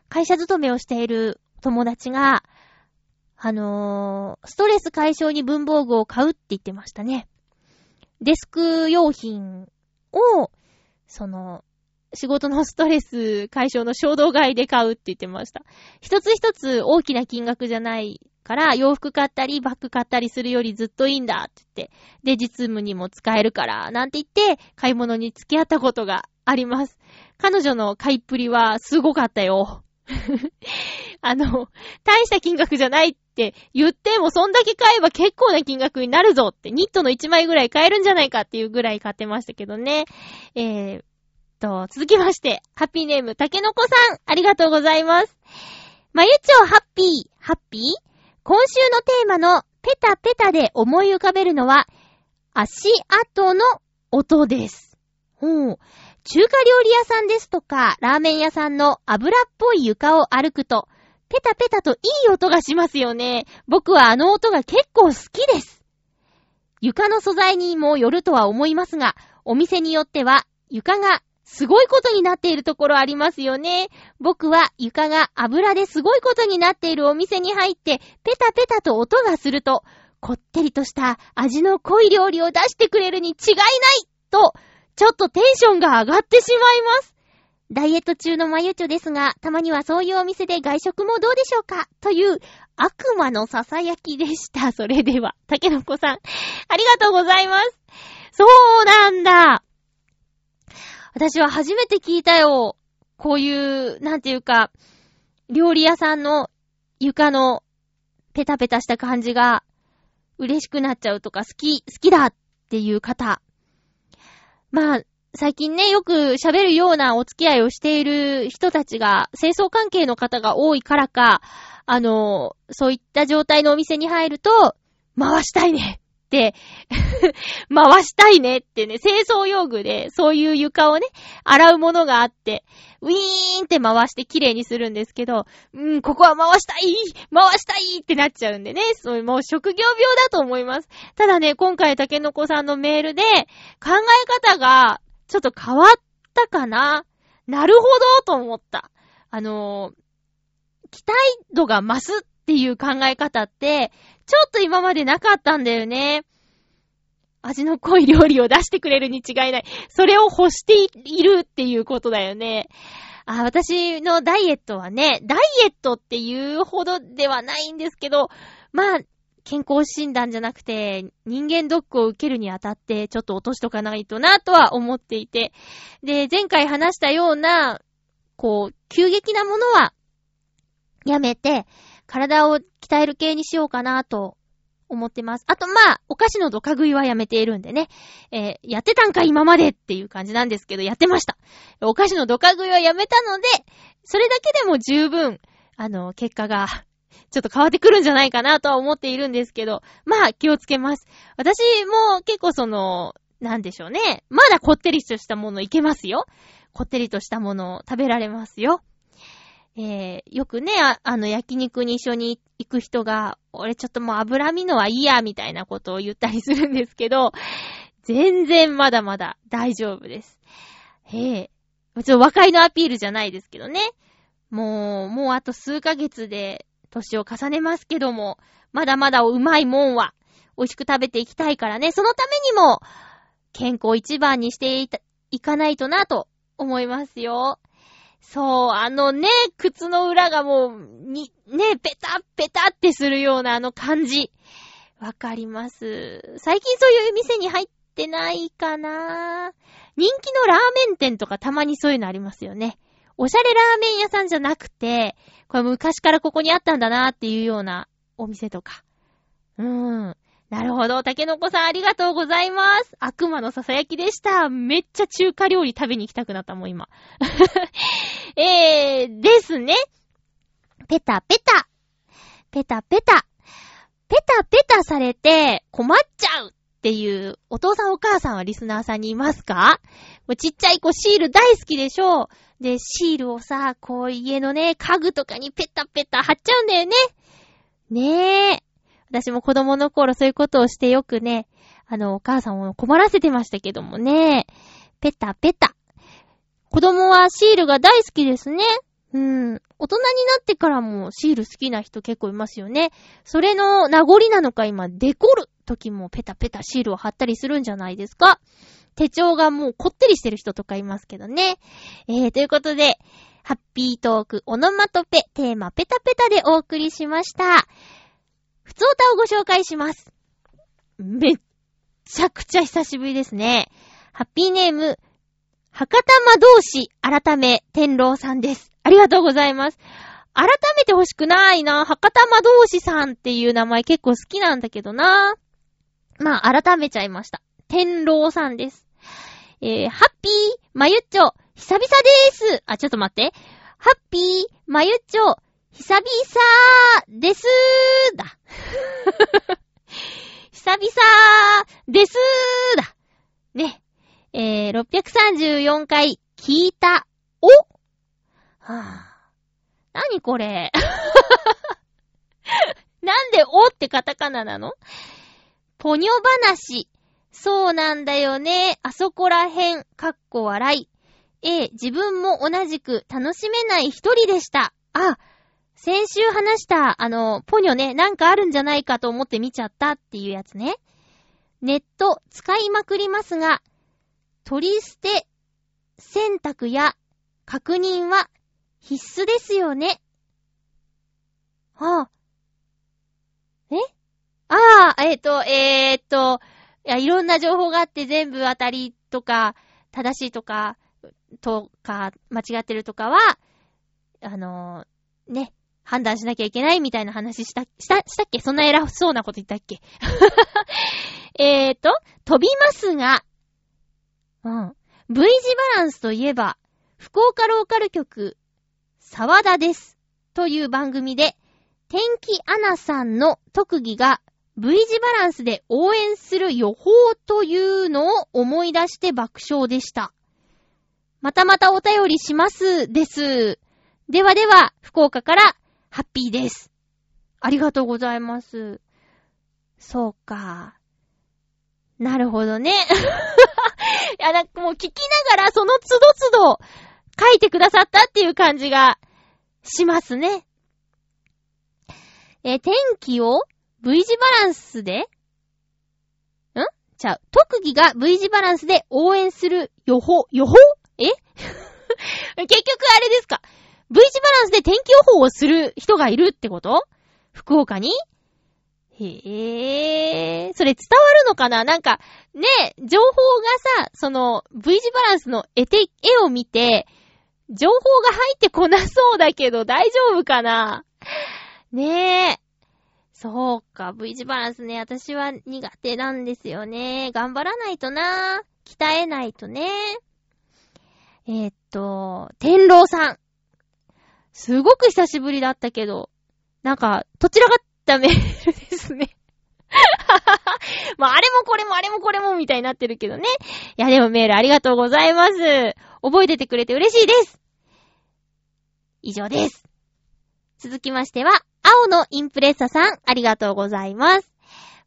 会社勤めをしている友達が、あのー、ストレス解消に文房具を買うって言ってましたね。デスク用品を、その、仕事のストレス解消の衝動買いで買うって言ってました。一つ一つ大きな金額じゃないから洋服買ったりバッグ買ったりするよりずっといいんだって言って、で、実務にも使えるから、なんて言って買い物に付き合ったことがあります。彼女の買いっぷりはすごかったよ。あの、大した金額じゃないって言っても、そんだけ買えば結構な金額になるぞって、ニットの1枚ぐらい買えるんじゃないかっていうぐらい買ってましたけどね。えー、と、続きまして、ハッピーネーム、たけのこさん、ありがとうございます。まゆちょハッピー、ハッピー今週のテーマのペタペタで思い浮かべるのは、足跡の音です。ほう。中華料理屋さんですとか、ラーメン屋さんの油っぽい床を歩くと、ペタペタといい音がしますよね。僕はあの音が結構好きです。床の素材にもよるとは思いますが、お店によっては床がすごいことになっているところありますよね。僕は床が油ですごいことになっているお店に入って、ペタペタと音がすると、こってりとした味の濃い料理を出してくれるに違いないと、ちょっとテンションが上がってしまいます。ダイエット中のまゆちょですが、たまにはそういうお店で外食もどうでしょうかという悪魔の囁きでした。それでは、竹の子さん、ありがとうございます。そうなんだ。私は初めて聞いたよ。こういう、なんていうか、料理屋さんの床のペタペタした感じが嬉しくなっちゃうとか好き、好きだっていう方。まあ、最近ね、よく喋るようなお付き合いをしている人たちが、清掃関係の方が多いからか、あの、そういった状態のお店に入ると、回したいね、回したいねってね、清掃用具で、そういう床をね、洗うものがあって、ウィーンって回して綺麗にするんですけど、うん、ここは回したい回したいってなっちゃうんでね、そういうもう職業病だと思います。ただね、今回竹の子さんのメールで、考え方が、ちょっと変わったかな？なるほどと思った。あのー、期待度が増すっていう考え方って、ちょっと今までなかったんだよね。味の濃い料理を出してくれるに違いない。それを欲しているっていうことだよね。あ、私のダイエットはね、ダイエットっていうほどではないんですけど、まあ、健康診断じゃなくて、人間ドックを受けるにあたって、ちょっと落としとかないとな、とは思っていて。で、前回話したような、こう、急激なものは、やめて、体を鍛える系にしようかなと思ってます。あと、まあ、お菓子のドカ食いはやめているんでね。えー、やってたんか今までっていう感じなんですけど、やってました。お菓子のドカ食いはやめたので、それだけでも十分、あの、結果が、ちょっと変わってくるんじゃないかなとは思っているんですけど、まあ、気をつけます。私も結構その、なんでしょうね。まだこってりとしたものいけますよ。こってりとしたものを食べられますよ。えー、よくね、ああの、焼肉に一緒に行く人が、俺ちょっともう脂身のはいいや、みたいなことを言ったりするんですけど、全然まだまだ大丈夫です。へえ。ちょっと和解のアピールじゃないですけどね。もう、もうあと数ヶ月で年を重ねますけども、まだまだうまいもんは美味しく食べていきたいからね、そのためにも健康一番にしていかないとなと思いますよ。そう、あのね、靴の裏がもう、に、ね、ペタッペタってするようなあの感じ。わかります。最近そういう店に入ってないかな人気のラーメン店とかたまにそういうのありますよね。おしゃれラーメン屋さんじゃなくて、これ昔からここにあったんだなっていうようなお店とか。うーん。なるほど。竹の子さんありがとうございます。悪魔のささやきでした。めっちゃ中華料理食べに行きたくなったもん、今。えー、ですね。ペタペタ。ペタペタ。ペタペタされて困っちゃうっていうお父さんお母さんはリスナーさんにいますか？もうちっちゃい子シール大好きでしょで、シールをさ、こう家のね、家具とかにペタペタ貼っちゃうんだよね。ねえ。私も子供の頃そういうことをしてよくね、あの、お母さんを困らせてましたけどもね。ペタペタ。子供はシールが大好きですね。うん。大人になってからもシール好きな人結構いますよね。それの名残なのか今、デコる時もペタペタシールを貼ったりするんじゃないですか手帳がもうこってりしてる人とかいますけどね。えー、ということで、ハッピートークオノマトペテーマペタペタでお送りしました。ふつおたをご紹介します。めっちゃくちゃ久しぶりですね。ハッピーネーム、博多魔導士、改め、天狼さんです。ありがとうございます。改めて欲しくないな。博多魔導士さんっていう名前結構好きなんだけどな。まあ、改めちゃいました。天狼さんです。えー、ハッピー、まゆっちょ、久々でーす。あ、ちょっと待って。ハッピー、まゆっちょ、久々ですーだ。久々ですーだ。ね。えー、634回聞いた。おはぁ、あ。なにこれ なんでおってカタカナなの？ぽにょ話。そうなんだよね。あそこらへん。かっこ笑い。ええ、自分も同じく楽しめない一人でした。あ、先週話した、あの、ポニョね、なんかあるんじゃないかと思って見ちゃったっていうやつね。ネット使いまくりますが、取り捨て選択や確認は必須ですよね。はあ。え？ああ、えっ、ー、と、えっ、と、いや、いろんな情報があって全部当たりとか、正しいとか、とか、間違ってるとかは、あのー、ね、判断しなきゃいけないみたいな話した、した、したっけ？そんな偉そうなこと言ったっけ？えーと、飛びますが、うん。V 字バランスといえば、福岡ローカル局、沢田です。という番組で、天気アナさんの特技が V 字バランスで応援する予報というのを思い出して爆笑でした。またまたお便りしますです。ではでは、福岡からハッピーです。ありがとうございます。そうか。なるほどね。いや、なんかもう聞きながらその都度都度書いてくださったっていう感じがしますね。え天気を V 字バランスで？ん？ちゃう。特技が V 字バランスで応援する予報、予報？え？結局あれですか V 字バランスで天気予報をする人がいるってこと？福岡に？へえ、それ伝わるのかな？なんか、ね、情報がさ、その V 字バランスの絵て、絵を見て、情報が入ってこなそうだけど大丈夫かな？ねえ。そうか、V 字バランスね、私は苦手なんですよね。頑張らないとな。鍛えないとね。えー、っと、天狼さん。すごく久しぶりだったけど、なんか、どちらかったメールですね。まあ、あれもこれもあれもこれもみたいになってるけどね。いや、でもメールありがとうございます。覚えててくれて嬉しいです。以上です。続きましては、青のインプレッサさん、ありがとうございます。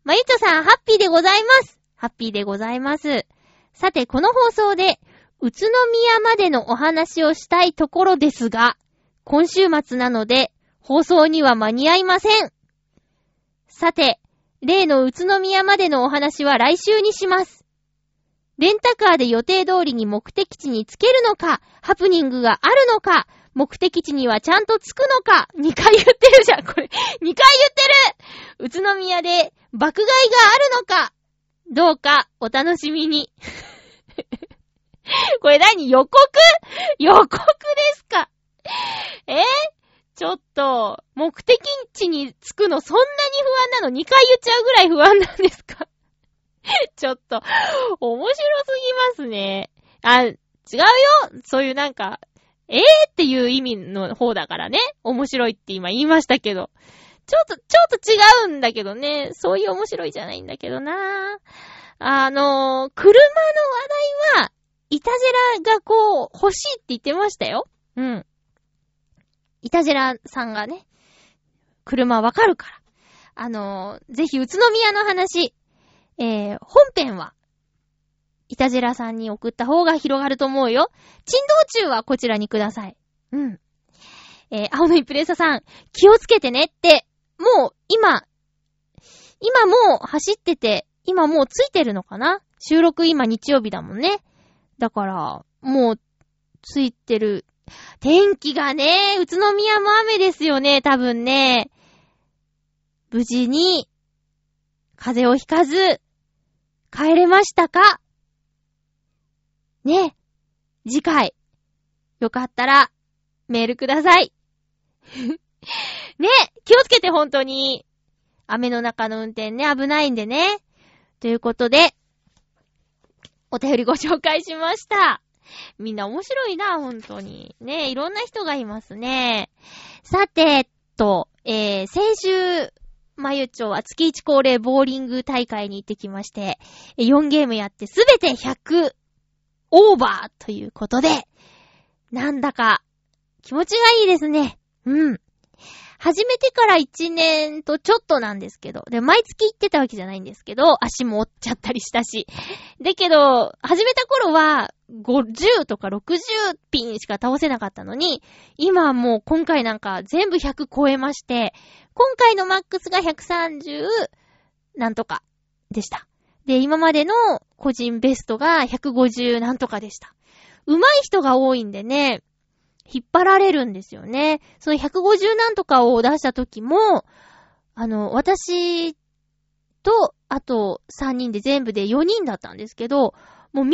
まゆちょさん、ハッピーでございます。ハッピーでございます。さて、この放送で、宇都宮までのお話をしたいところですが、今週末なので、放送には間に合いません。さて、例の宇都宮までのお話は来週にします。レンタカーで予定通りに目的地に着けるのか、ハプニングがあるのか、目的地にはちゃんと着くのか、2回言ってるじゃん、これ。2回言ってる宇都宮で爆買いがあるのか、どうかお楽しみに。これ何？予告？予告ですか？えちょっと、目的地に着くのそんなに不安なの ?2 回言っちゃうぐらい不安なんですか？ちょっと、面白すぎますね。あ、違うよそういうなんか、えー？っていう意味の方だからね。面白いって今言いましたけど。ちょっと、ちょっと違うんだけどね。そういう面白いじゃないんだけどなあのー、車の話題は、イタジェラがこう、欲しいって言ってましたよ。うん。イタジェラさんがね、車わかるから。あのー、ぜひ宇都宮の話、えー、本編は、イタジェラさんに送った方が広がると思うよ。珍道中はこちらにください。うん。えー、青のイプレッサさん、気をつけてねって、もう、今、今もう走ってて、今もうついてるのかな？収録今日曜日だもんね。だから、もう、ついてる。天気がね、宇都宮も雨ですよね、多分ね。無事に、風邪をひかず、帰れましたか？ね。次回、よかったら、メールください。ね、気をつけて本当に。雨の中の運転ね、危ないんでね。ということで、お便りご紹介しました。みんな面白いな、本当に。ねいろんな人がいますね。さて、と、えー、先週、まゆちょは月1恒例ボーリング大会に行ってきまして、4ゲームやってすべて100オーバーということで、なんだか気持ちがいいですね。うん。始めてから1年とちょっとなんですけど、で、毎月行ってたわけじゃないんですけど、足も折っちゃったりしたし。だけど、始めた頃は、50とか60ピンしか倒せなかったのに、今はもう今回なんか全部100超えまして、今回のマックスが130なんとかでした。で、今までの個人ベストが150なんとかでした。上手い人が多いんでね、引っ張られるんですよね。その150なんとかを出した時も、あの、私と、あと3人で全部で4人だったんですけど、もうみん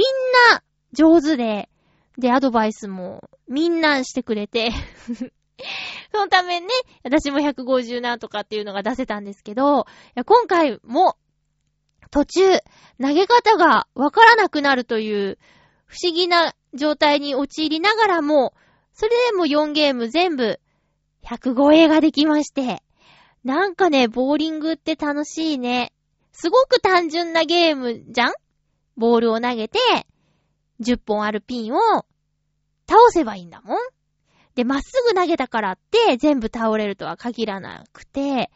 な上手で、で、アドバイスもみんなしてくれて そのためね、私も150なんとかっていうのが出せたんですけど、今回も途中、投げ方がわからなくなるという不思議な状態に陥りながらも、それでも4ゲーム全部100超えができまして。なんかね、ボーリングって楽しいね。すごく単純なゲームじゃん？ボールを投げて、10本あるピンを倒せばいいんだもん。で、まっすぐ投げたからって全部倒れるとは限らなくて、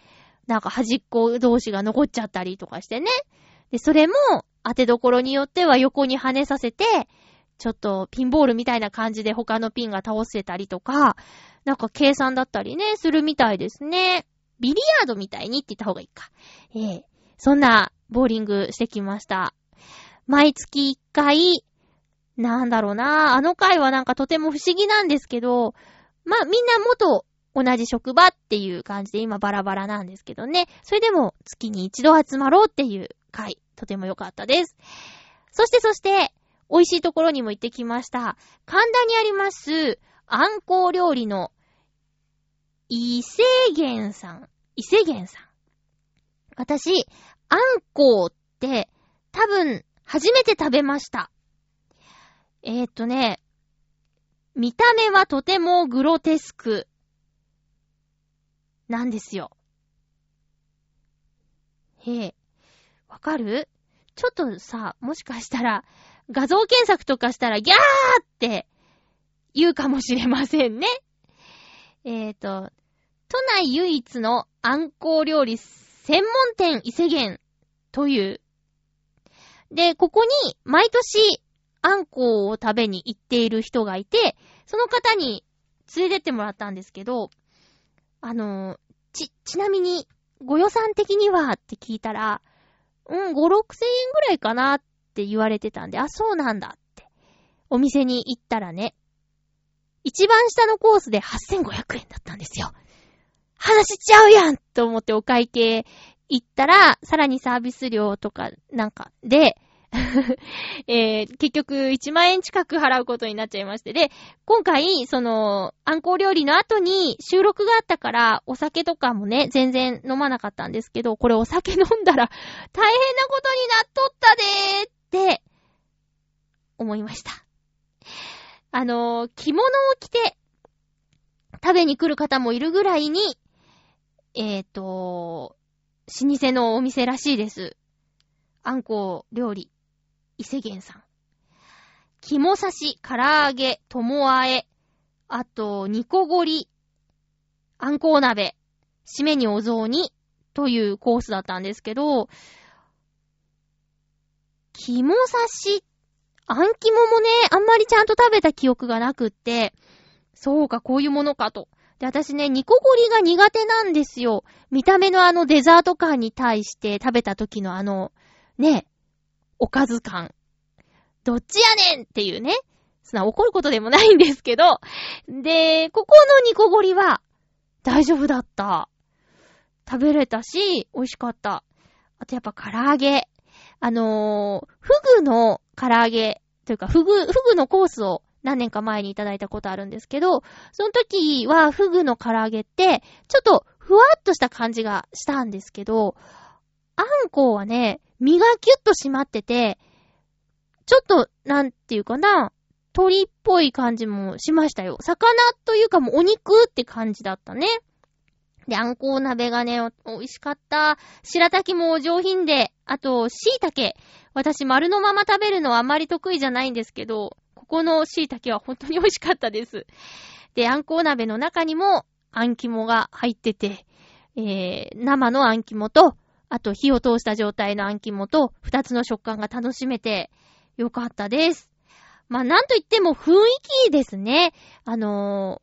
なんか端っこ同士が残っちゃったりとかしてね。で、それも当てどころによっては横に跳ねさせて、ちょっとピンボールみたいな感じで他のピンが倒せたりとか、なんか計算だったりね、するみたいですね。ビリヤードみたいにって言った方がいいか。ええー、そんなボーリングしてきました。毎月1回、なんだろうな、あの回はなんかとても不思議なんですけど、まあ、みんな元同じ職場っていう感じで今バラバラなんですけどね。それでも月に一度集まろうっていう回、とても良かったです。そしてそして、美味しいところにも行ってきました。神田にあります、あんこう料理の、伊勢源さん。伊勢源さん。私、あんこうって、多分、初めて食べました。えー、っとね、見た目はとてもグロテスク、なんですよ。へえ。わかる？ちょっとさ、もしかしたら、画像検索とかしたら、ギャーって言うかもしれませんね。えっ、ー、と、都内唯一のあんこう料理専門店伊勢源という。で、ここに毎年あんこを食べに行っている人がいて、その方に連れてってもらったんですけど、あの、ち、ちなみに、ご予算的には？って聞いたら、うん、5、6千円ぐらいかなっって言われてたんで、あ、そうなんだって。お店に行ったらね、一番下のコースで8500円だったんですよ。話しちゃうやんと思ってお会計行ったら、さらにサービス料とかなんかで、えー、結局1万円近く払うことになっちゃいまして。で、今回、その、あんこう料理の後に収録があったから、お酒とかもね、全然飲まなかったんですけど、これお酒飲んだら大変なことになっとったでーっ、思いました。あのー、着物を着て、食べに来る方もいるぐらいに、えっ、ー、と、老舗のお店らしいです。あんこう料理。伊勢源さん。肝刺し、唐揚げ、友あえ、あと、煮こごり、あんこう鍋、締めにお雑煮、というコースだったんですけど、肝刺し、あん肝もね、あんまりちゃんと食べた記憶がなくって、そうか、こういうものかと。で、私ね、煮こごりが苦手なんですよ。見た目のあのデザート感に対して食べた時のあの、ね、おかず感。どっちやねんっていうね。そんな怒ることでもないんですけど。で、ここの煮こごりは大丈夫だった。食べれたし、美味しかった。あとやっぱ唐揚げ。あのー、フグの唐揚げというか、フグ、フグのコースを何年か前にいただいたことあるんですけど、その時はフグの唐揚げって、ちょっとふわっとした感じがしたんですけど、あんこうはね、身がキュッと締まってて、ちょっと、なんていうかな、鳥っぽい感じもしましたよ。魚というかもうお肉って感じだったね。で、あんこう鍋がね、美味しかった。白滝も上品で、あと、椎茸。私、丸のまま食べるのはあまり得意じゃないんですけど、ここの椎茸は本当に美味しかったです。で、あんこう鍋の中にも、あん肝が入ってて、えー、生のあん肝と、あと火を通した状態のあん肝と、二つの食感が楽しめて、よかったです。まあ、なんといっても雰囲気ですね。あの、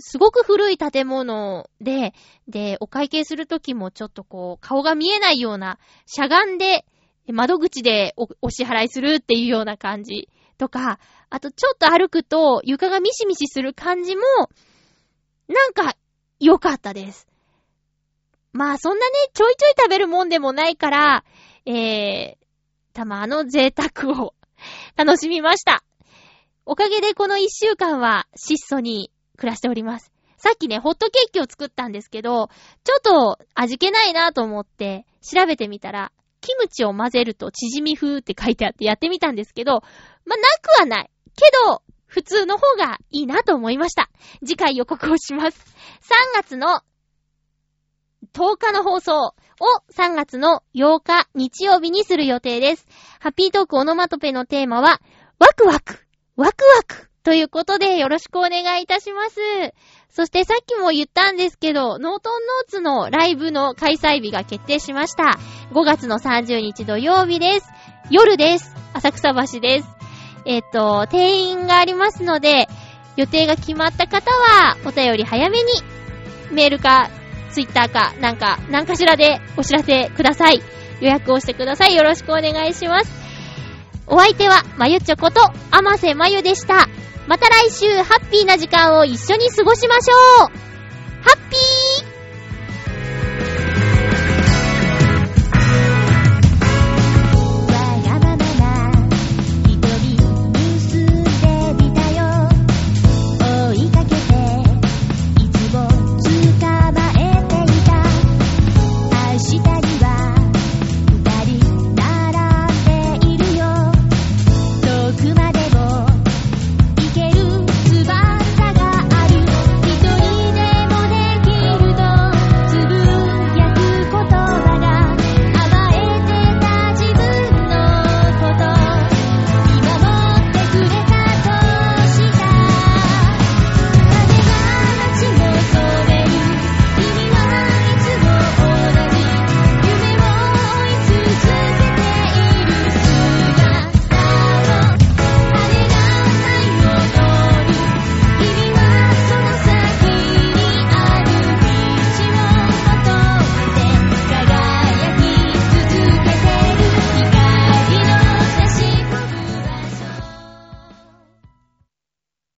すごく古い建物で、で、お会計するときもちょっとこう、顔が見えないような、しゃがんで、窓口でおお支払いするっていうような感じとか、あとちょっと歩くと床がミシミシする感じも、なんか良かったです。まあそんなね、ちょいちょい食べるもんでもないから、えー、たまあの贅沢を 楽しみました。おかげでこの一週間は質素に暮らしております。さっきね、ホットケーキを作ったんですけど、ちょっと味気ないなと思って調べてみたら、キムチを混ぜるとチヂミ風って書いてあってやってみたんですけど、まあ、なくはない。けど、普通の方がいいなと思いました。次回予告をします。3月の10日の放送を3月の8日日曜日にする予定です。ハッピートークオノマトペのテーマは、ワクワク、ワクワクということでよろしくお願いいたします。そしてさっきも言ったんですけど、ノートンノーツのライブの開催日が決定しました。5月の30日土曜日です。夜です。浅草橋です。えっ、と、定員がありますので、予定が決まった方は、お便り早めに、メールかツイッターか、なんか、なんかしらでお知らせください。予約をしてください。よろしくお願いします。お相手は、まゆちょこと、あませまゆでした。また来週、ハッピーな時間を一緒に過ごしましょう。ハッピー。